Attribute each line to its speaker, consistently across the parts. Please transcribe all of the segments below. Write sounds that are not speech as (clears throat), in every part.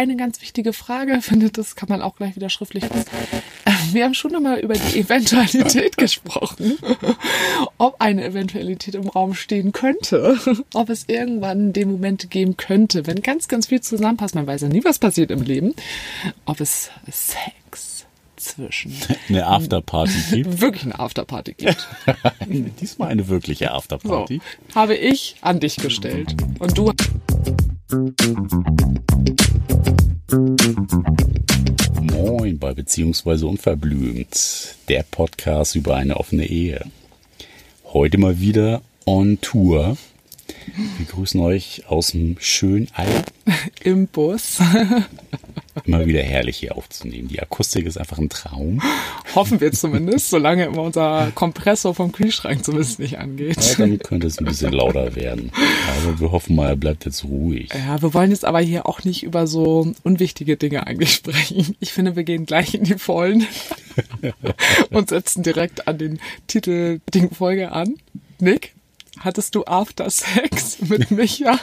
Speaker 1: eine ganz wichtige Frage, finde, das kann man auch gleich wieder schriftlich fest. Äh, Wir haben schon einmal über die Eventualität (laughs) gesprochen, ob eine Eventualität im Raum stehen könnte, ob es irgendwann den Moment geben könnte, wenn ganz, ganz viel zusammenpasst. Man weiß ja nie, was passiert im Leben, ob es Sex zwischen (laughs)
Speaker 2: Eine Afterparty (laughs) gibt.
Speaker 1: wirklich eine Afterparty gibt. (laughs)
Speaker 2: Diesmal eine wirkliche
Speaker 1: So,
Speaker 2: Afterparty.
Speaker 1: habe ich an dich gestellt. Und du
Speaker 2: Moin bei Beziehungsweise Unverblümt, der Podcast über eine offene Ehe. Heute mal wieder on Tour. Wir grüßen euch aus dem schönen All. (laughs)
Speaker 1: im Bus. (laughs)
Speaker 2: Immer wieder herrlich hier aufzunehmen. Die Akustik ist einfach ein Traum. (laughs)
Speaker 1: Hoffen wir zumindest, solange immer unser Kompressor vom Kühlschrank zumindest nicht angeht.
Speaker 2: Ja, dann könnte es ein bisschen lauter werden. Aber wir hoffen mal, er bleibt jetzt ruhig.
Speaker 1: Ja, wir wollen jetzt aber hier auch nicht über so unwichtige Dinge eigentlich sprechen. Ich finde, wir gehen gleich in die Vollen und setzen direkt an den Titel Ding Folge an. Nick, hattest du After Sex (laughs) mit Micha?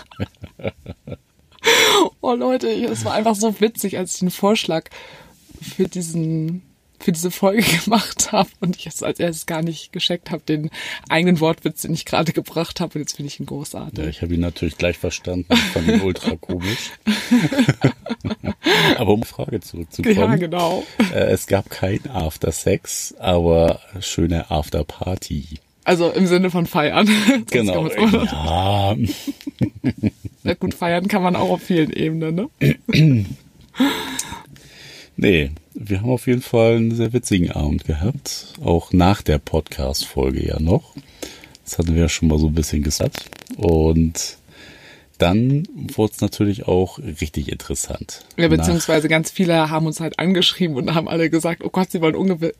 Speaker 1: Oh Leute, es war einfach so witzig, als ich den Vorschlag für diesen für diese Folge (laughs) gemacht habe und ich es als erstes gar nicht gescheckt habe, den eigenen Wortwitz, den ich gerade gebracht habe. Und jetzt finde ich ihn großartig.
Speaker 2: Ja, ich habe ihn natürlich gleich verstanden. Ich fand ihn ultra komisch. (laughs) aber um Frage zurückzukommen.
Speaker 1: Ja, genau.
Speaker 2: Äh, es gab kein After Sex, aber schöne After Party.
Speaker 1: Also im Sinne von feiern. (laughs)
Speaker 2: Genau. Ja, (laughs)
Speaker 1: Na gut, feiern kann man auch auf vielen Ebenen, ne? (clears throat)
Speaker 2: nee, wir haben auf jeden Fall einen sehr witzigen Abend gehabt. Auch nach der Podcast-Folge ja noch. Das hatten wir ja schon mal so ein bisschen gesagt. Und dann wurde es natürlich auch richtig interessant.
Speaker 1: Ja, beziehungsweise ganz viele haben uns halt angeschrieben und haben alle gesagt, oh Gott, sie wollen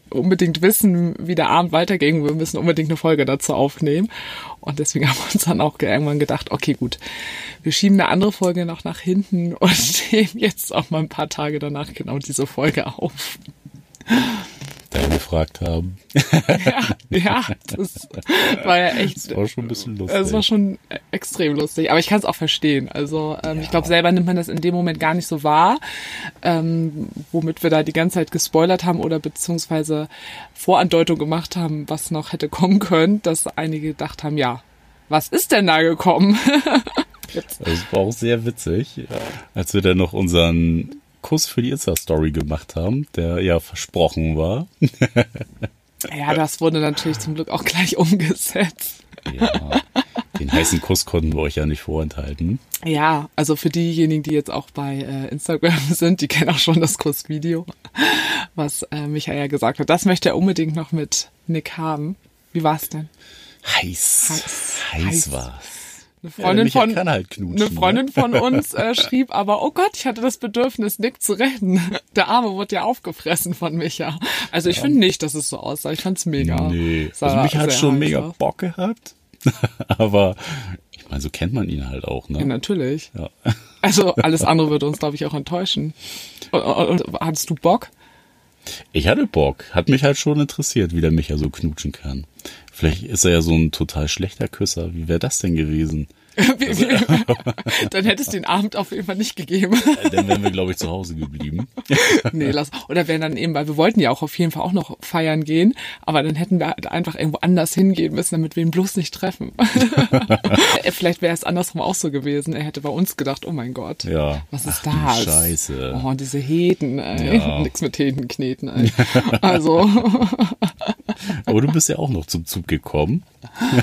Speaker 1: unbedingt wissen, wie der Abend weiterging. Wir müssen unbedingt eine Folge dazu aufnehmen. Und deswegen (laughs) haben wir uns dann auch irgendwann gedacht, okay, gut, wir schieben eine andere Folge noch nach hinten und (laughs) nehmen jetzt auch mal ein paar Tage danach genau diese Folge auf.
Speaker 2: Da gefragt haben.
Speaker 1: Ja, (laughs) ja, das war ja echt
Speaker 2: Das war schon ein bisschen lustig.
Speaker 1: Es war schon extrem lustig, aber ich kann es auch verstehen. Also ähm, ich glaube, selber nimmt man das in dem Moment gar nicht so wahr, ähm, womit wir da die ganze Zeit gespoilert haben oder beziehungsweise Vorandeutung gemacht haben, was noch hätte kommen können, dass einige gedacht haben, ja, was ist denn da gekommen? (laughs)
Speaker 2: Das war auch sehr witzig, als wir dann noch unseren Kuss für die Insta-Story gemacht haben, der ja versprochen war.
Speaker 1: ja, das wurde natürlich zum Glück auch gleich umgesetzt.
Speaker 2: Ja, den heißen Kuss konnten wir euch ja nicht vorenthalten.
Speaker 1: Ja, also für diejenigen, die jetzt auch bei äh, Instagram (laughs) sind, die kennen auch schon das Kursvideo, was äh, Michael ja gesagt hat. Das möchte er unbedingt noch mit Nick haben. Wie war's denn?
Speaker 2: Heiß.
Speaker 1: Heiß.
Speaker 2: Heiß,
Speaker 1: Heiß.
Speaker 2: war's.
Speaker 1: Eine Freundin
Speaker 2: Micha
Speaker 1: von
Speaker 2: halt knutschen,
Speaker 1: eine Freundin von (laughs) uns äh, schrieb aber, oh Gott, ich hatte das Bedürfnis, Nick zu retten. (laughs) Der Arme wurde ja aufgefressen von Micha. Also ich finde nicht, dass es so aussah. Ich fand's mega.
Speaker 2: Nee, also mich hat schon mega. Bock gehabt. (laughs) Aber ich meine, so kennt man ihn halt auch,
Speaker 1: Ja,
Speaker 2: ne?
Speaker 1: natürlich.
Speaker 2: Ja.
Speaker 1: Also alles andere würde uns, glaube ich, auch enttäuschen. Und, und, und hattest du Bock?
Speaker 2: Ich hatte Bock. Hat mich halt schon interessiert, wie der Micha so knutschen kann. Vielleicht ist er ja so ein total schlechter Küsser. Wie wäre das denn gewesen? (laughs)
Speaker 1: Dann hätte es den Abend auf jeden Fall nicht gegeben.
Speaker 2: Äh, Dann wären wir, glaube ich, zu Hause geblieben. (laughs)
Speaker 1: nee, lass. Oder wären dann eben, weil wir wollten ja auch auf jeden Fall auch noch feiern gehen, aber dann hätten wir halt einfach irgendwo anders hingehen müssen, damit wir ihn bloß nicht treffen. (laughs) Vielleicht wäre es andersrum auch so gewesen. Er hätte bei uns gedacht, oh mein Gott.
Speaker 2: Ja.
Speaker 1: Was ist
Speaker 2: Ach du
Speaker 1: das?
Speaker 2: Scheiße.
Speaker 1: Oh, diese Heden, ey.
Speaker 2: Ja.
Speaker 1: Nix mit Heden kneten, ey. Also,
Speaker 2: Aber du bist ja auch noch zum Zug gekommen.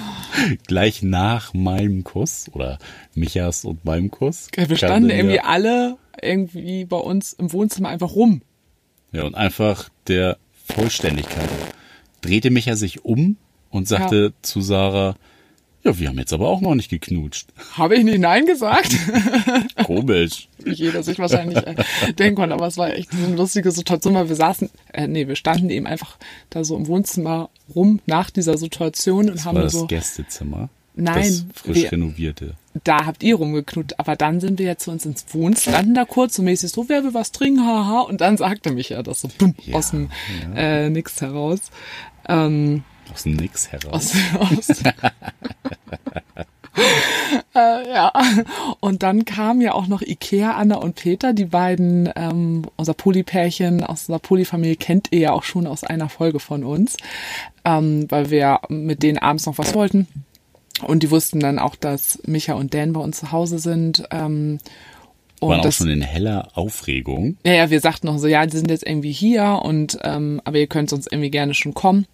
Speaker 2: (laughs) Gleich nach meinem Kuss oder Michas und meinem Kuss.
Speaker 1: wir standen
Speaker 2: dann
Speaker 1: irgendwie
Speaker 2: Ja,
Speaker 1: alle irgendwie bei uns im Wohnzimmer einfach rum.
Speaker 2: ja, und einfach der Vollständigkeit drehte Micha sich um und sagte zu Sarah, ja, wir haben jetzt aber auch noch nicht geknutscht. (laughs)
Speaker 1: Habe ich nicht Nein gesagt? (laughs)
Speaker 2: Komisch.
Speaker 1: wie jeder sich wahrscheinlich äh, denken konnte. Aber es war echt eine lustige Situation, weil wir saßen, äh, nee, wir standen eben einfach da so im Wohnzimmer rum nach dieser Situation und
Speaker 2: Das
Speaker 1: haben
Speaker 2: war das
Speaker 1: so,
Speaker 2: Gästezimmer.
Speaker 1: Nein,
Speaker 2: Das frisch
Speaker 1: wir-
Speaker 2: renovierte.
Speaker 1: da habt ihr rumgeknut, aber dann sind wir jetzt zu uns ins Wohnzimmer, standen da kurz so mäßig so, wer will was trinken, haha, und dann sagte mich ja das so bumm,
Speaker 2: Ja,
Speaker 1: aus dem äh, Nix heraus. Ähm,
Speaker 2: Aus dem Nix heraus.
Speaker 1: aus, aus, (laughs) äh, ja. Und dann kamen ja auch noch Ikea, Anna und Peter, die beiden, ähm, unser Polypärchen aus unserer Polyfamilie kennt ihr ja auch schon aus einer Folge von uns, ähm, weil wir mit denen abends noch was wollten. Und die wussten dann auch, dass Micha und Dan bei uns zu Hause sind. Ähm, und
Speaker 2: Waren auch
Speaker 1: das,
Speaker 2: schon in heller Aufregung.
Speaker 1: ja, ja, wir sagten noch so, ja, die sind jetzt irgendwie hier und ähm, aber ihr könnt sonst irgendwie gerne schon kommen.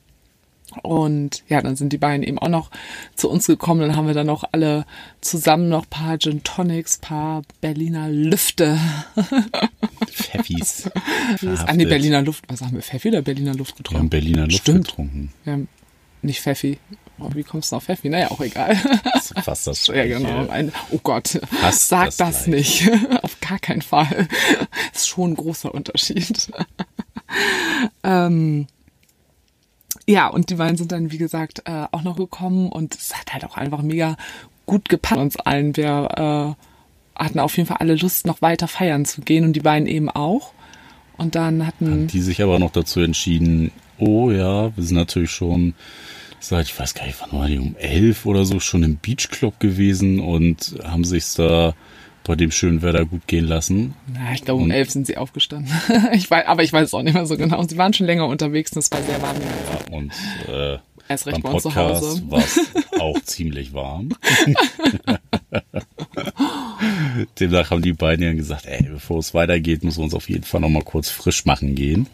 Speaker 1: Und ja, dann sind die beiden eben auch noch zu uns gekommen. Dann haben wir dann noch alle zusammen noch paar Gin Tonics, paar Berliner Lüfte.
Speaker 2: Pfeffis. (laughs)
Speaker 1: An die
Speaker 2: verhaftet.
Speaker 1: Berliner Luft. Was haben wir? Pfeffi oder Berliner Luft
Speaker 2: Wir haben
Speaker 1: getrunken?
Speaker 2: Berliner Luft
Speaker 1: Stimmt.
Speaker 2: getrunken.
Speaker 1: Wir haben nicht Pfeffi. Oh, wie kommst du auf Pfeffi? Naja, auch egal.
Speaker 2: Das ist fast das
Speaker 1: Ja, genau. Ein, oh Gott,
Speaker 2: Fast
Speaker 1: sag
Speaker 2: das
Speaker 1: das, nicht. (laughs) Auf gar keinen Fall. ist schon ein großer Unterschied. (laughs) ähm, ja, und die beiden sind dann, wie gesagt, äh, auch noch gekommen und es hat halt auch einfach mega gut gepasst uns allen. Wir äh, hatten auf jeden Fall alle Lust, noch weiter feiern zu gehen und die beiden eben auch. Und dann hatten,
Speaker 2: Die sich aber noch dazu entschieden, oh ja, wir sind natürlich schon seit, ich weiß gar nicht, wann war die, um elf oder so schon im Beachclub gewesen und haben sich's da bei dem schönen Wetter gut gehen lassen.
Speaker 1: na, ich glaube, um
Speaker 2: Und-
Speaker 1: elf sind sie aufgestanden. (laughs) ich weiß, aber ich weiß es auch nicht mehr so genau. Sie waren schon länger unterwegs und es war sehr warm.
Speaker 2: Ja, und äh,
Speaker 1: Erst recht
Speaker 2: beim. Podcast war es (laughs) auch ziemlich warm. (laughs) Demnach haben die beiden ja gesagt, ey, bevor es weitergeht, müssen wir uns auf jeden Fall noch mal kurz frisch machen gehen.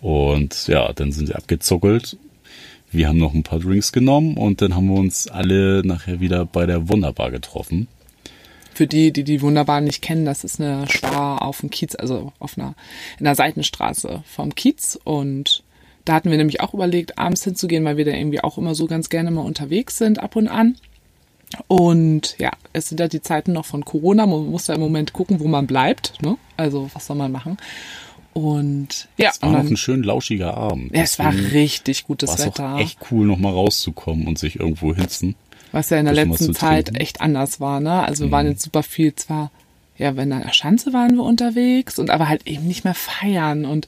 Speaker 2: Und ja, dann sind sie abgezuckelt. Wir haben noch ein paar Drinks genommen und dann haben wir uns alle nachher wieder bei der Wunderbar getroffen.
Speaker 1: Für die, die die wunderbar nicht kennen, das ist eine Spar auf dem Kiez, also auf einer, in der Seitenstraße vom Kiez. Und da hatten wir nämlich auch überlegt, abends hinzugehen, weil wir da irgendwie auch immer so ganz gerne mal unterwegs sind, ab und an. Und ja, es sind ja die Zeiten noch von Corona. Man muss ja im Moment gucken, wo man bleibt. Ne? Also, was soll man machen? Und ja,
Speaker 2: Es war
Speaker 1: und
Speaker 2: noch
Speaker 1: dann,
Speaker 2: ein schön lauschiger Abend.
Speaker 1: ja es war richtig gutes
Speaker 2: war es
Speaker 1: Wetter.
Speaker 2: auch echt cool, noch mal rauszukommen und sich irgendwo hinzen.
Speaker 1: Was ja in der letzten Zeit echt anders war, ne? Also wir waren jetzt super viel zwar, ja, wenn an der Schanze waren wir unterwegs und aber halt eben nicht mehr feiern und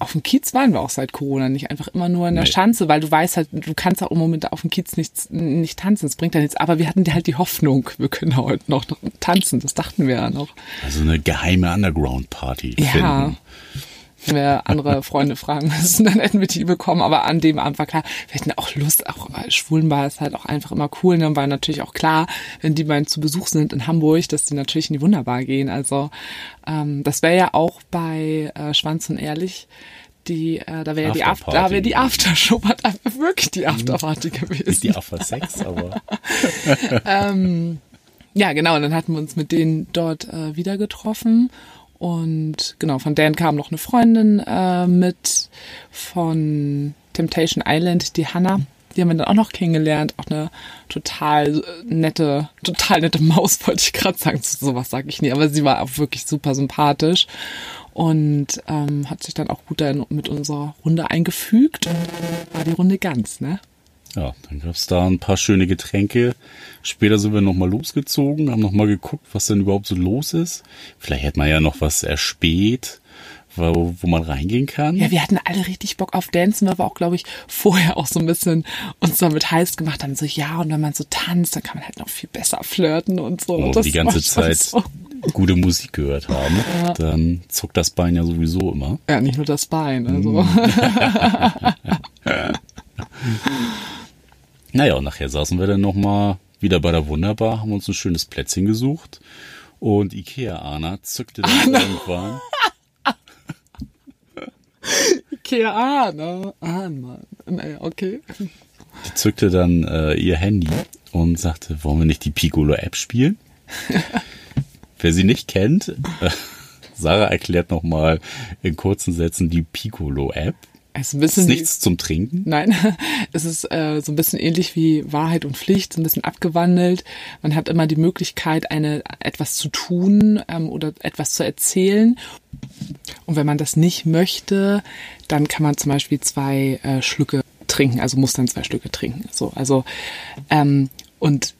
Speaker 1: auf dem Kiez waren wir auch seit Corona nicht einfach immer nur in der
Speaker 2: Nee.
Speaker 1: Schanze, weil du weißt halt, du kannst auch im Moment auf dem Kiez nicht, nicht tanzen, das bringt ja nichts. Aber wir hatten halt die Hoffnung, wir können heute noch tanzen, das dachten wir ja noch.
Speaker 2: Also eine geheime Underground-Party
Speaker 1: Ja.
Speaker 2: finden.
Speaker 1: Wenn wir andere Freunde fragen müssen, (laughs) dann hätten wir die bekommen. Aber an dem Abend war klar, wir hätten auch Lust, auch Schwulenbar ist halt auch einfach immer cool. Und dann war natürlich auch klar, wenn die beiden zu Besuch sind in Hamburg, dass die natürlich in die Wunderbar gehen. Also ähm, das wäre ja auch bei äh, Schwanz und Ehrlich die, äh, da wäre ja die, After,
Speaker 2: Afterparty. (laughs)
Speaker 1: da wäre die Aftershow, da wäre wirklich die Afterparty
Speaker 2: Nicht
Speaker 1: gewesen.
Speaker 2: die After Sex, aber (laughs)
Speaker 1: Ja, genau. Und dann hatten wir uns mit denen dort äh, wieder getroffen. Und genau, von Dan kam noch eine Freundin äh, mit von Temptation Island, die Hannah. Die haben wir dann auch noch kennengelernt. Auch eine total äh, nette, total nette Maus, (laughs) wollte ich gerade sagen. Sowas sage ich nie, aber sie war auch wirklich super sympathisch und ähm, hat sich dann auch gut dann mit unserer Runde eingefügt. War die Runde ganz, ne?
Speaker 2: Ja, dann gab's da ein paar schöne Getränke. Später sind wir nochmal losgezogen, haben nochmal geguckt, was denn überhaupt so los ist. Vielleicht hätte man ja noch was erspäht, wo, wo man reingehen kann.
Speaker 1: Ja, wir hatten alle richtig Bock auf Dancen, weil wir auch, glaube ich, vorher auch so ein bisschen uns damit heiß gemacht haben. So, ja, und wenn man so tanzt, dann kann man halt noch viel besser flirten und so. Und
Speaker 2: wir die ganze Zeit
Speaker 1: So.
Speaker 2: gute Musik gehört haben, dann zuckt das Bein ja sowieso immer.
Speaker 1: Ja, nicht nur das Bein. Also. (laughs) (laughs)
Speaker 2: Naja, und nachher saßen wir dann nochmal wieder bei der Wunderbar, haben uns ein schönes Plätzchen gesucht und Ikea Anna zückte dann irgendwann (laughs)
Speaker 1: Ikea, ah, ne? Ah, Mann. Naja, okay.
Speaker 2: Die zückte dann äh, ihr Handy und sagte, wollen wir nicht die Piccolo-App spielen? (laughs) Wer sie nicht kennt, äh, Sarah erklärt nochmal in kurzen Sätzen die Piccolo-App.
Speaker 1: Es ist ein
Speaker 2: Ist
Speaker 1: bisschen wie,
Speaker 2: nichts zum Trinken.
Speaker 1: Nein, (laughs) es ist äh, so ein bisschen ähnlich wie Wahrheit und Pflicht, so ein bisschen abgewandelt. Man hat immer die Möglichkeit, eine etwas zu tun ähm, oder etwas zu erzählen. Und wenn man das nicht möchte, dann kann man zum Beispiel zwei äh, Schlücke trinken, also muss dann zwei Schlücke trinken. So, also ähm, und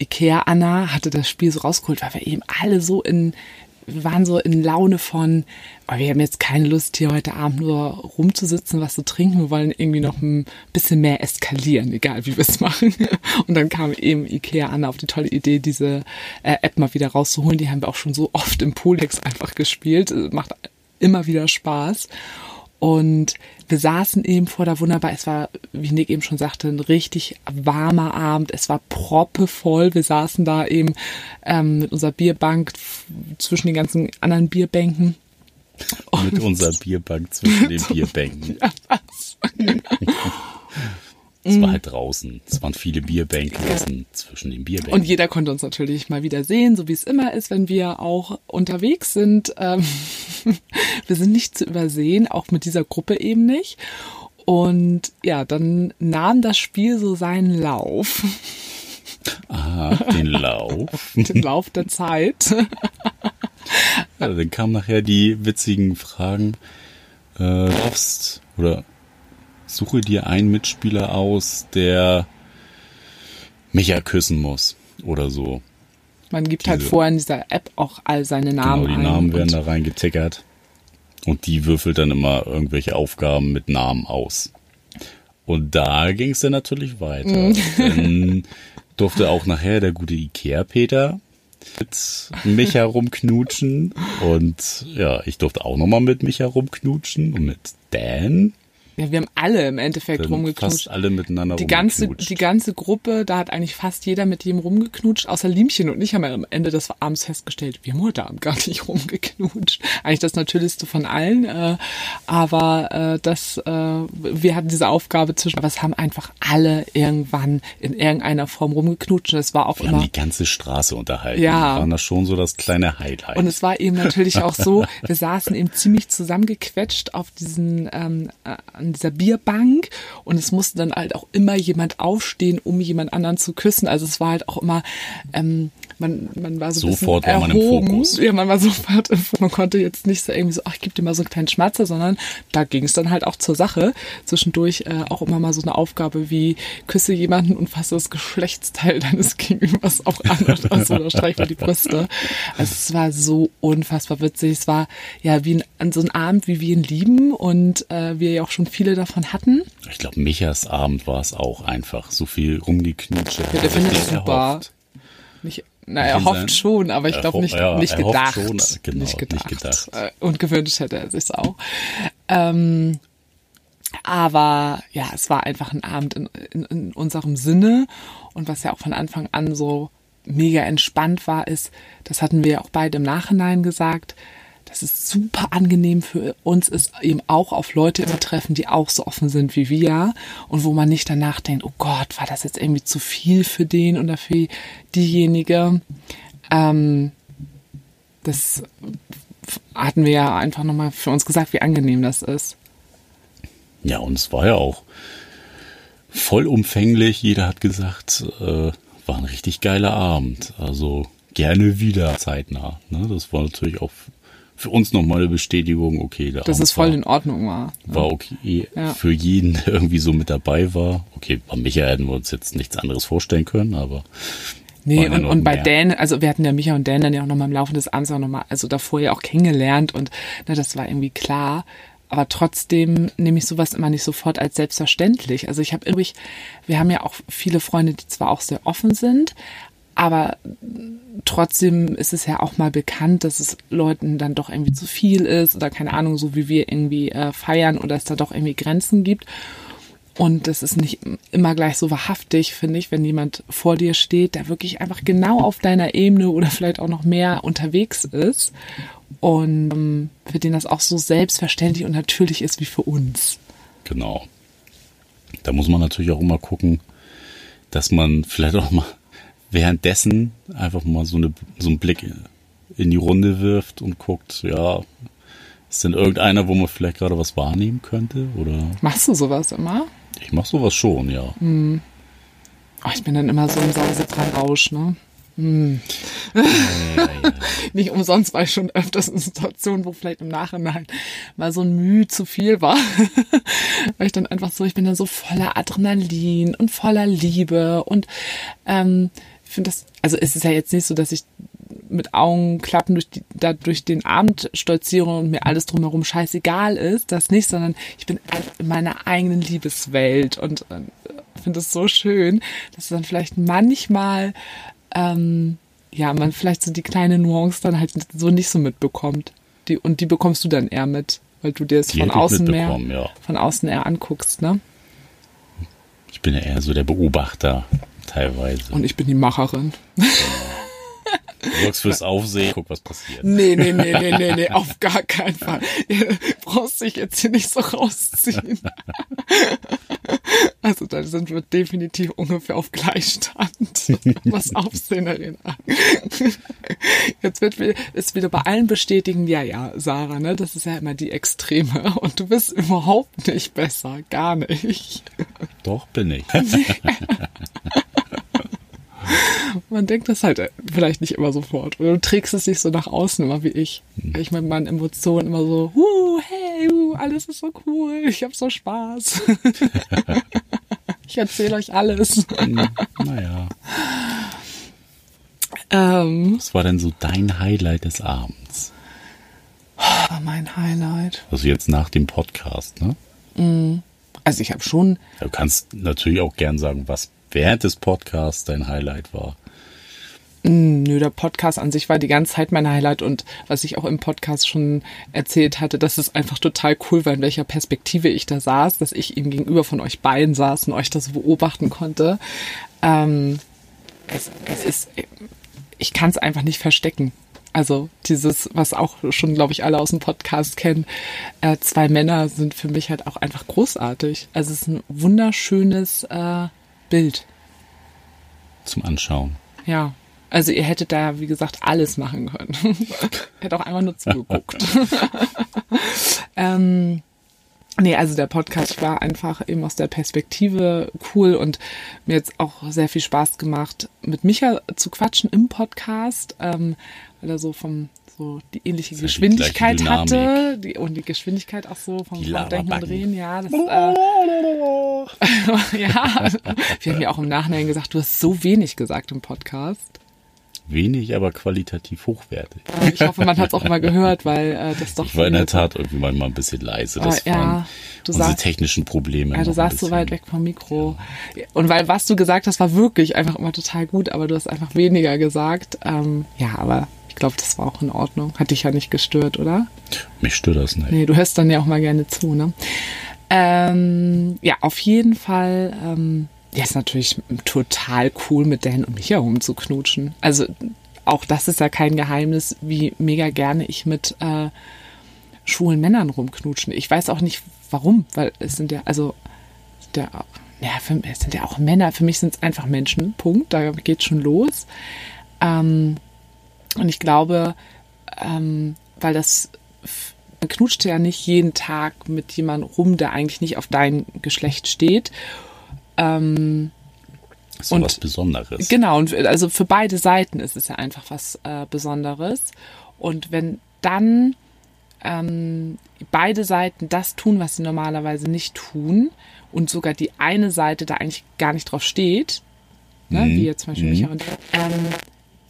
Speaker 1: Ikea Anna hatte das Spiel so rausgeholt, weil wir eben alle so in wir waren so in Laune von, oh, wir haben jetzt keine Lust, hier heute Abend nur rumzusitzen, was zu trinken. Wir wollen irgendwie noch ein bisschen mehr eskalieren, egal wie wir es machen. (laughs) Und dann kam eben Ikea an auf die tolle Idee, diese äh, App mal wieder rauszuholen. Die haben wir auch schon so oft im Polex einfach gespielt. Macht immer wieder Spaß. Und wir saßen eben vor der wunderbar, es war, wie Nick eben schon sagte, ein richtig warmer Abend. Es war proppevoll. Wir saßen da eben ähm, mit unserer Bierbank zwischen den ganzen anderen Bierbänken.
Speaker 2: Und mit unserer Bierbank zwischen den (laughs) Bierbänken. ja, (laughs) Es war halt draußen. Es waren viele Bierbänke zwischen den Bierbänken.
Speaker 1: Und jeder konnte uns natürlich mal wieder sehen, so wie es immer ist, wenn wir auch unterwegs sind. Ähm, (laughs) wir sind nicht zu übersehen, auch mit dieser Gruppe eben nicht. Und ja, dann nahm das Spiel so seinen Lauf. (laughs)
Speaker 2: Aha, den Lauf. (laughs)
Speaker 1: den Lauf der Zeit.
Speaker 2: ja, dann kamen nachher die witzigen Fragen. Äh, darfst oder suche dir einen Mitspieler aus, der Micha küssen muss oder so.
Speaker 1: Man gibt halt Diese, halt vorher in dieser App auch all seine Namen
Speaker 2: Genau, die Namen werden da reingetickert. Und die würfelt dann immer irgendwelche Aufgaben mit Namen aus. Und da ging es dann natürlich weiter. Mhm. (laughs) Dann durfte auch nachher der gute Ikea-Peter mit mich herumknutschen. Und ja, ich durfte auch nochmal mit mich herumknutschen und mit Dan.
Speaker 1: Ja, wir haben alle im Endeffekt Dann rumgeknutscht.
Speaker 2: Fast alle miteinander
Speaker 1: die ganze, die ganze Gruppe, da hat eigentlich fast jeder mit jedem rumgeknutscht, außer Liemchen und ich haben ja am Ende des Abends festgestellt, wir haben heute Abend gar nicht (laughs) rumgeknutscht. Eigentlich das Natürlichste von allen, äh, aber äh, das, äh, wir hatten diese Aufgabe zwischen, aber es haben einfach alle irgendwann in irgendeiner Form rumgeknutscht. Es war auch
Speaker 2: wir
Speaker 1: immer
Speaker 2: haben die ganze Straße unterhalten.
Speaker 1: Ja.
Speaker 2: War das schon so das kleine Highlight.
Speaker 1: Und es war eben natürlich (laughs) auch so, wir saßen eben ziemlich zusammengequetscht auf diesen ähm, äh, an dieser Bierbank und es musste dann halt auch immer jemand aufstehen, um jemand anderen zu küssen. Also es war halt auch immer, ähm, man, man war so
Speaker 2: sofort
Speaker 1: war
Speaker 2: man im Fokus.
Speaker 1: Ja, man war (laughs) sofort im Fokus. Man konnte jetzt nicht so irgendwie so, ach, ich gebe dir mal so einen kleinen Schmatzer, sondern da ging es dann halt auch zur Sache. Zwischendurch äh, auch immer mal so eine Aufgabe wie küsse jemanden und fasse das Geschlechtsteil (laughs) deines Gegenübers auch an oder so oder die Brüste. Also es war so unfassbar witzig. Es war ja wie ein, so ein Abend, wie wir ihn lieben und äh, wir ja auch schon viele davon hatten.
Speaker 2: Ich glaube, Michas Abend war es auch einfach. So viel rumgeknutscht.
Speaker 1: Ja, der findet es super. Nicht, na, er hofft schon, aber ich glaube nicht,
Speaker 2: ja,
Speaker 1: nicht, gedacht.
Speaker 2: Schon, genau,
Speaker 1: nicht gedacht.
Speaker 2: Nicht gedacht.
Speaker 1: Äh, und gewünscht hätte er sich auch. Ähm, aber ja, es war einfach ein Abend in, in, in unserem Sinne. Und was ja auch von Anfang an so mega entspannt war, ist, das hatten wir auch beide im Nachhinein gesagt, dass es super angenehm für uns ist, eben auch auf Leute immer treffen, die auch so offen sind wie wir und wo man nicht danach denkt, oh Gott, war das jetzt irgendwie zu viel für den oder für diejenige. Ähm, das hatten wir ja einfach nochmal für uns gesagt, wie angenehm das ist.
Speaker 2: Ja, und es war ja auch vollumfänglich. Jeder hat gesagt, äh, war ein richtig geiler Abend. Also gerne wieder zeitnah. Ne? Das war natürlich auch für uns nochmal eine Bestätigung, okay,
Speaker 1: da dass es voll war, in Ordnung war.
Speaker 2: War okay ja. für jeden, der irgendwie so mit dabei war. Okay, bei Micha hätten wir uns jetzt nichts anderes vorstellen können, aber
Speaker 1: Nee, und, und bei Dan, also wir hatten ja Micha und Dan dann ja auch nochmal im Laufe des Abends auch nochmal, also davor ja auch kennengelernt und na, das war irgendwie klar. Aber trotzdem nehme ich sowas immer nicht sofort als selbstverständlich. Also ich habe irgendwie, wir haben ja auch viele Freunde, die zwar auch sehr offen sind, aber trotzdem ist es ja auch mal bekannt, dass es Leuten dann doch irgendwie zu viel ist oder keine Ahnung, so wie wir irgendwie äh, feiern oder es da doch irgendwie Grenzen gibt. Und das ist nicht immer gleich so wahrhaftig, finde ich, wenn jemand vor dir steht, der wirklich einfach genau auf deiner Ebene oder vielleicht auch noch mehr unterwegs ist und ähm, für den das auch so selbstverständlich und natürlich ist wie für uns.
Speaker 2: Genau. Da muss man natürlich auch immer gucken, dass man vielleicht auch mal währenddessen einfach mal so, eine, so einen Blick in die Runde wirft und guckt, ja, ist denn irgendeiner, wo man vielleicht gerade was wahrnehmen könnte? Oder?
Speaker 1: Machst du sowas immer?
Speaker 2: Ich mach sowas schon, ja.
Speaker 1: Hm. Oh, ich bin dann immer so im Sausitzrausch, ne? Hm. Ja, ja, ja. Nicht umsonst war ich schon öfters in Situationen, wo vielleicht im Nachhinein mal so ein Mühe zu viel war. (laughs) Weil ich dann einfach so, ich bin dann so voller Adrenalin und voller Liebe und ähm, finde das, also es ist ja jetzt nicht so, dass ich mit Augenklappen durch, die, da durch den Abend stolziere und mir alles drumherum scheißegal ist, das nicht, sondern ich bin in meiner eigenen Liebeswelt und äh, finde es so schön, dass dann vielleicht manchmal ähm, ja man vielleicht so die kleine Nuance dann halt so nicht so mitbekommt. Die, und die bekommst du dann eher mit, weil du dir es
Speaker 2: Die
Speaker 1: von außen mehr
Speaker 2: ja.
Speaker 1: von außen eher anguckst, ne?
Speaker 2: Ich bin ja eher so der Beobachter teilweise.
Speaker 1: Und ich bin die Macherin.
Speaker 2: du sorgst fürs Aufsehen, guck, was passiert.
Speaker 1: Nee, nee, nee, nee, nee, nee, auf gar keinen Fall. Du brauchst dich jetzt hier nicht so rausziehen. Also da sind wir definitiv ungefähr auf Gleichstand, was Aufseherin angeht. Jetzt wird wir- ist wieder bei allen bestätigen, ja, ja, Sarah, ne, das ist ja immer die Extreme und du bist überhaupt nicht besser, gar nicht.
Speaker 2: Doch, bin ich. (laughs) (laughs)
Speaker 1: Man denkt das halt vielleicht nicht immer sofort. Oder du trägst es nicht so nach außen immer wie ich. Ich mit meinen Emotionen immer so, huh, hey, uh, alles ist so cool, ich hab so Spaß. (laughs) (laughs) ich erzähle euch alles.
Speaker 2: naja.
Speaker 1: Ähm,
Speaker 2: Was war denn so dein Highlight des Abends?
Speaker 1: war mein Highlight.
Speaker 2: Also jetzt nach dem Podcast, ne?
Speaker 1: Also ich habe schon,
Speaker 2: Du kannst natürlich auch gern sagen, was während des Podcasts dein Highlight war.
Speaker 1: nö, der Podcast an sich war die ganze Zeit mein Highlight und was ich auch im Podcast schon erzählt hatte, dass es einfach total cool war, in welcher Perspektive ich da saß, dass ich eben gegenüber von euch beiden saß und euch das beobachten konnte. Ähm, es, es ist, ich kann es einfach nicht verstecken. Also dieses, was auch schon, glaube ich, alle aus dem Podcast kennen, äh, zwei Männer sind für mich halt auch einfach großartig. Also es ist ein wunderschönes äh, Bild.
Speaker 2: Zum Anschauen.
Speaker 1: Ja. Also ihr hättet da, wie gesagt, alles machen können. (laughs) Hätte auch einfach nur zugeguckt. (laughs) ähm, nee, also der Podcast war einfach eben aus der Perspektive cool und mir jetzt auch sehr viel Spaß gemacht, mit Micha zu quatschen im Podcast, ähm, weil er so vom so die ähnliche
Speaker 2: Das ja die
Speaker 1: Geschwindigkeit
Speaker 2: gleiche
Speaker 1: hatte die, und die Geschwindigkeit auch so vom
Speaker 2: Die
Speaker 1: Denken und. Drehen, ja, das, äh, (laughs) ja, wir haben ja auch im Nachhinein gesagt, du hast so wenig gesagt im Podcast.
Speaker 2: Wenig, aber qualitativ hochwertig.
Speaker 1: Ich hoffe, man hat es auch mal gehört, weil äh, das doch.
Speaker 2: Ich war in der Tat irgendwie manchmal ein bisschen leise. Das
Speaker 1: Ah, ja,
Speaker 2: waren
Speaker 1: du
Speaker 2: unsere
Speaker 1: sagst-
Speaker 2: technischen Probleme.
Speaker 1: Ja, du saßt so weit weg vom Mikro. Und weil was du gesagt hast, war wirklich einfach immer total gut, aber du hast einfach weniger gesagt. Ähm, ja, aber glaube, das war auch in Ordnung. Hat dich ja nicht gestört, oder?
Speaker 2: Mich stört das nicht.
Speaker 1: Nee, du hörst dann ja auch mal gerne zu, ne? Ähm, ja, auf jeden Fall. Ähm, ja, ist natürlich total cool, mit Dan und Micha rumzuknutschen. Also auch das ist ja kein Geheimnis, wie mega gerne ich mit äh, schwulen Männern rumknutschen. Ich weiß auch nicht warum, weil es sind ja, also der, ja, für, es sind ja auch Männer. Für mich sind es einfach Menschen. Punkt. Da geht's schon los. Ähm, und ich glaube, ähm, weil das man knutscht ja nicht jeden Tag mit jemandem rum, der eigentlich nicht auf dein Geschlecht steht. Ähm,
Speaker 2: Das ist
Speaker 1: und-
Speaker 2: was Besonderes.
Speaker 1: Genau, und also für beide Seiten ist es ja einfach was äh, Besonderes. Und wenn dann ähm, beide Seiten das tun, was sie normalerweise nicht tun, und sogar die eine Seite da eigentlich gar nicht drauf steht, ne,
Speaker 2: Mhm.
Speaker 1: wie jetzt zum Beispiel
Speaker 2: Mhm.
Speaker 1: Micha und ähm,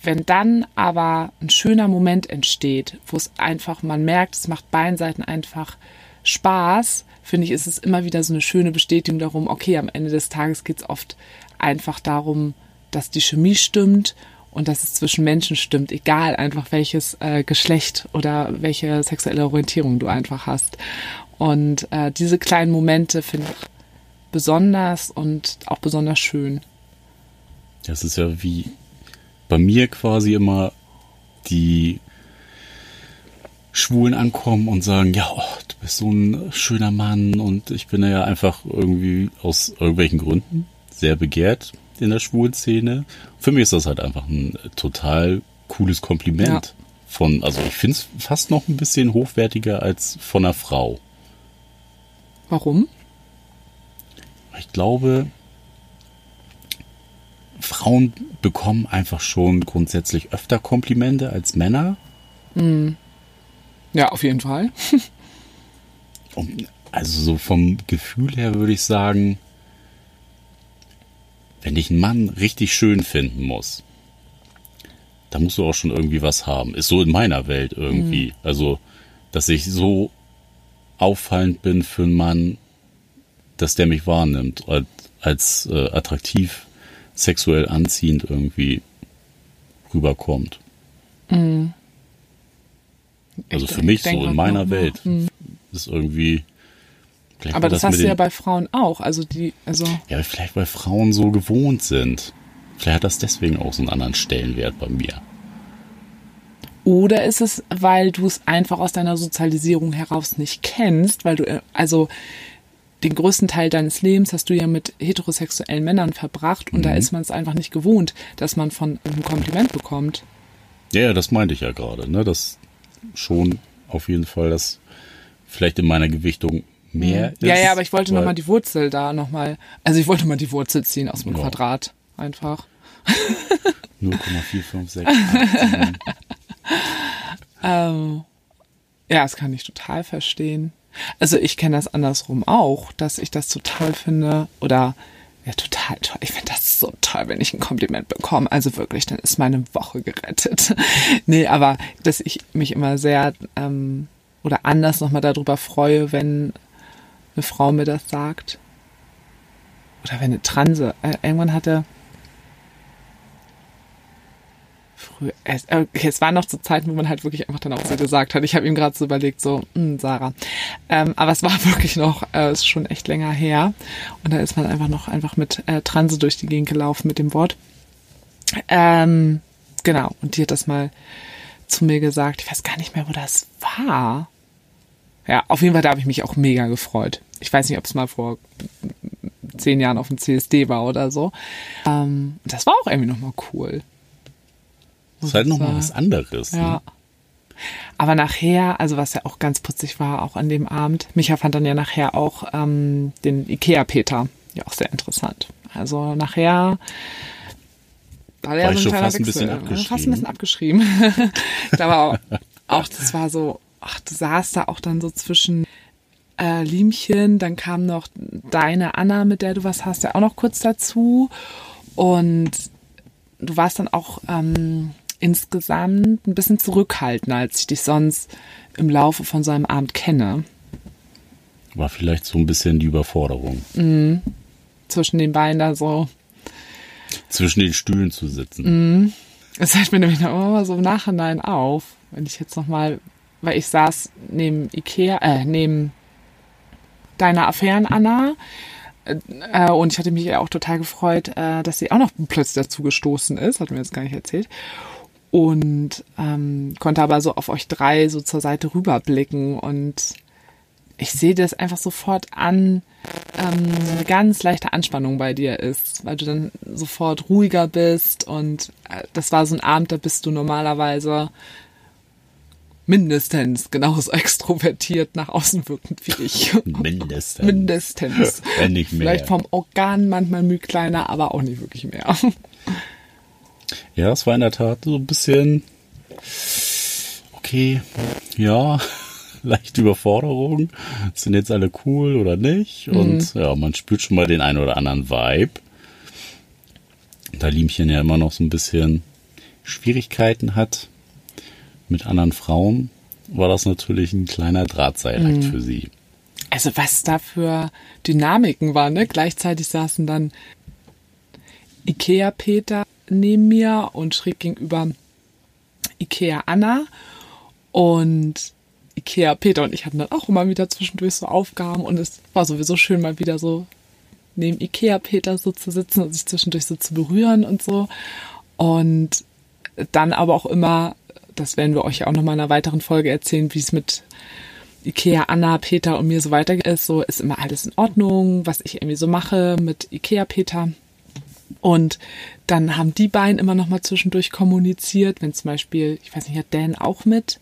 Speaker 1: wenn dann aber ein schöner Moment entsteht, wo es einfach, man merkt, es macht beiden Seiten einfach Spaß, finde ich, ist es immer wieder so eine schöne Bestätigung darum, okay, am Ende des Tages geht es oft einfach darum, dass die Chemie stimmt und dass es zwischen Menschen stimmt, egal einfach welches äh, Geschlecht oder welche sexuelle Orientierung du einfach hast. Und äh, diese kleinen Momente finde ich besonders und auch besonders schön.
Speaker 2: Das ist ja wie bei mir quasi immer die Schwulen ankommen und sagen, ja, oh, du bist so ein schöner Mann und ich bin ja einfach irgendwie aus irgendwelchen Gründen sehr begehrt in der schwulen Szene. Für mich ist das halt einfach ein total cooles Kompliment. Von, also ich finde es fast noch ein bisschen hochwertiger als von einer Frau.
Speaker 1: Warum?
Speaker 2: Ich glaube, Frauen bekommen einfach schon grundsätzlich öfter Komplimente als Männer.
Speaker 1: Ja, auf jeden Fall.
Speaker 2: Und (laughs) also so vom Gefühl her würde ich sagen, wenn ich einen Mann richtig schön finden muss, da musst du auch schon irgendwie was haben. Ist so in meiner Welt irgendwie. Also, dass ich so auffallend bin für einen Mann, dass der mich wahrnimmt, als, als äh, attraktiv, sexuell anziehend irgendwie rüberkommt. Also
Speaker 1: Ich
Speaker 2: für mich so in meiner
Speaker 1: noch,
Speaker 2: Welt
Speaker 1: hm.
Speaker 2: ist irgendwie.
Speaker 1: Aber das
Speaker 2: mit
Speaker 1: hast du ja bei Frauen auch. Also die, also
Speaker 2: Ja, vielleicht weil Frauen so gewohnt sind. Vielleicht hat das deswegen auch so einen anderen Stellenwert bei mir.
Speaker 1: Oder ist es, weil du es einfach aus deiner Sozialisierung heraus nicht kennst, weil du, äh, also den größten Teil deines Lebens hast du ja mit heterosexuellen Männern verbracht und da ist man es einfach nicht gewohnt, dass man von einem Kompliment bekommt.
Speaker 2: Ja, ja, das meinte ich ja gerade, ne? Das schon auf jeden Fall, dass vielleicht in meiner Gewichtung mehr ist.
Speaker 1: Mhm. Ja, ja, aber ich wollte nochmal die Wurzel da nochmal, also ich wollte mal die Wurzel ziehen aus dem
Speaker 2: Ja.
Speaker 1: Quadrat. Einfach. (laughs)
Speaker 2: 0,456. 8, (laughs)
Speaker 1: Ähm, ja, das kann ich total verstehen. Also ich kenne das andersrum auch, dass ich das total finde oder ja, total toll. Ich finde das so toll, wenn ich ein Kompliment bekomme. Also wirklich, dann ist meine Woche gerettet. (laughs) nee, aber dass ich mich immer sehr ähm, oder anders nochmal darüber freue, wenn eine Frau mir das sagt. Oder wenn eine Transe. Äh, irgendwann hatte früher, es, äh, okay, es waren noch zu Zeiten, wo man halt wirklich einfach dann auch so gesagt hat. Ich habe ihm gerade so überlegt, so, hm, Sarah. Ähm, aber es war (laughs) wirklich noch, äh, ist schon echt länger her. Und da ist man einfach noch einfach mit äh, Transe durch die Gegend gelaufen mit dem Wort. Ähm, genau, und die hat das mal zu mir gesagt. Ich weiß gar nicht mehr, wo das war. Ja, auf jeden Fall, da habe ich mich auch mega gefreut. Ich weiß nicht, ob es mal vor zehn Jahren auf dem CSD war oder so. Ähm, das war auch irgendwie nochmal cool.
Speaker 2: Das ist halt nochmal was anderes.
Speaker 1: Ja.
Speaker 2: Ne?
Speaker 1: Aber nachher, also was ja auch ganz putzig war, auch an dem Abend, Micha fand dann ja nachher auch ähm, den Ikea-Peter. Ja, auch sehr interessant. Also nachher war der
Speaker 2: War
Speaker 1: so ein
Speaker 2: schon
Speaker 1: kleiner
Speaker 2: fast ein bisschen
Speaker 1: Fast ein bisschen abgeschrieben. (laughs) da war auch, (laughs) auch, das war so, ach, du saßt da auch dann so zwischen äh, Liemchen, dann kam noch deine Anna, mit der du was hast, ja auch noch kurz dazu. Und du warst dann auch ähm, insgesamt ein bisschen zurückhaltender, als ich dich sonst im Laufe von so einem Abend kenne.
Speaker 2: War vielleicht so ein bisschen die Überforderung,
Speaker 1: Zwischen den beiden da so.
Speaker 2: zwischen den Stühlen zu sitzen.
Speaker 1: Das fällt mir nämlich noch immer so im Nachhinein auf, wenn ich jetzt nochmal, weil ich saß neben Ikea, äh, neben deiner Affären Anna. Äh, und ich hatte mich ja auch total gefreut, äh, dass sie auch noch plötzlich dazu gestoßen ist, hat mir jetzt gar nicht erzählt. Und ähm, konnte aber so auf euch drei so zur Seite rüberblicken und ich sehe das einfach sofort an, ähm, so eine ganz leichte Anspannung bei dir ist, weil du dann sofort ruhiger bist und äh, das war so ein Abend, da bist du normalerweise mindestens genauso (laughs) extrovertiert nach außen wirkend wie ich. (laughs)
Speaker 2: Mindestens.
Speaker 1: mindestens.
Speaker 2: Wenn nicht mehr.
Speaker 1: Vielleicht vom Organ manchmal müh kleiner, aber auch nicht wirklich mehr. (laughs)
Speaker 2: Ja, es war in der Tat so ein bisschen, okay, ja, (laughs) leichte Überforderung. Sind jetzt alle cool oder nicht? Und ja, man spürt schon mal den einen oder anderen Vibe. Da Liemchen ja immer noch so ein bisschen Schwierigkeiten hat mit anderen Frauen, war das natürlich ein kleiner Drahtseilakt für sie.
Speaker 1: Also was da für Dynamiken waren, ne? Gleichzeitig saßen dann Ikea Peter neben mir und schräg gegenüber Ikea Anna und Ikea Peter. Und ich hatten dann auch immer wieder zwischendurch so Aufgaben und es war sowieso schön mal wieder so neben Ikea Peter so zu sitzen und sich zwischendurch so zu berühren und so. Und dann aber auch immer, das werden wir euch ja auch noch mal in einer weiteren Folge erzählen, wie es mit Ikea, Anna, Peter und mir so weiter ist, so ist immer alles in Ordnung, was ich irgendwie so mache mit Ikea, Peter. Und dann haben die beiden immer noch mal zwischendurch kommuniziert, wenn zum Beispiel, ich weiß nicht, hat Dan auch mit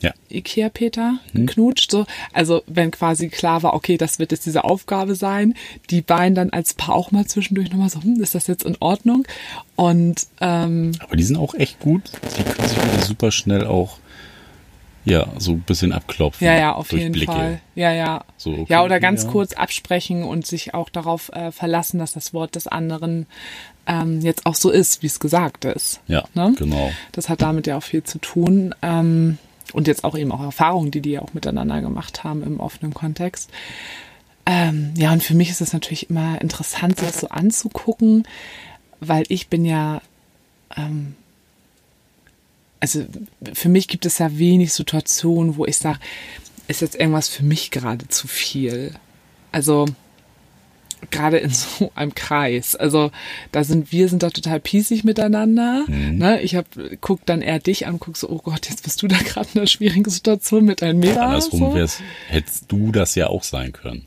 Speaker 2: Ja.
Speaker 1: Ikea, Peter geknutscht, so. Also, wenn quasi klar war, okay, das wird jetzt diese Aufgabe sein, die beiden dann als Paar auch mal zwischendurch noch mal so, hm, ist das jetzt in Ordnung? Und, ähm,
Speaker 2: Aber die sind auch echt gut. Die können sich wirklich super schnell auch, ja, so ein bisschen abklopfen.
Speaker 1: Ja, ja, auf
Speaker 2: durch
Speaker 1: jeden
Speaker 2: Blicke.
Speaker 1: Fall. Ja, ja.
Speaker 2: So, okay,
Speaker 1: ja, oder ganz
Speaker 2: ja.
Speaker 1: kurz absprechen und sich auch darauf äh, verlassen, dass das Wort des anderen ähm, jetzt auch so ist, wie es gesagt ist.
Speaker 2: Ja,
Speaker 1: Ne?
Speaker 2: genau.
Speaker 1: Das hat damit ja auch viel zu tun. Ähm, und jetzt auch eben auch Erfahrungen, die die ja auch miteinander gemacht haben im offenen Kontext. Ähm, ja, und für mich ist es natürlich immer interessant, das so anzugucken, weil ich bin ja, ähm, also für mich gibt es ja wenig Situationen, wo ich sage, ist jetzt irgendwas für mich gerade zu viel. Also gerade in so einem Kreis. Also da sind wir sind da total pießig miteinander. Ne? Ich hab, guck dann eher dich an, guck so, oh Gott, jetzt bist du da gerade in einer schwierigen Situation mit deinem Meter.
Speaker 2: Andersrum
Speaker 1: So.
Speaker 2: wär's, hättest du das ja auch sein können.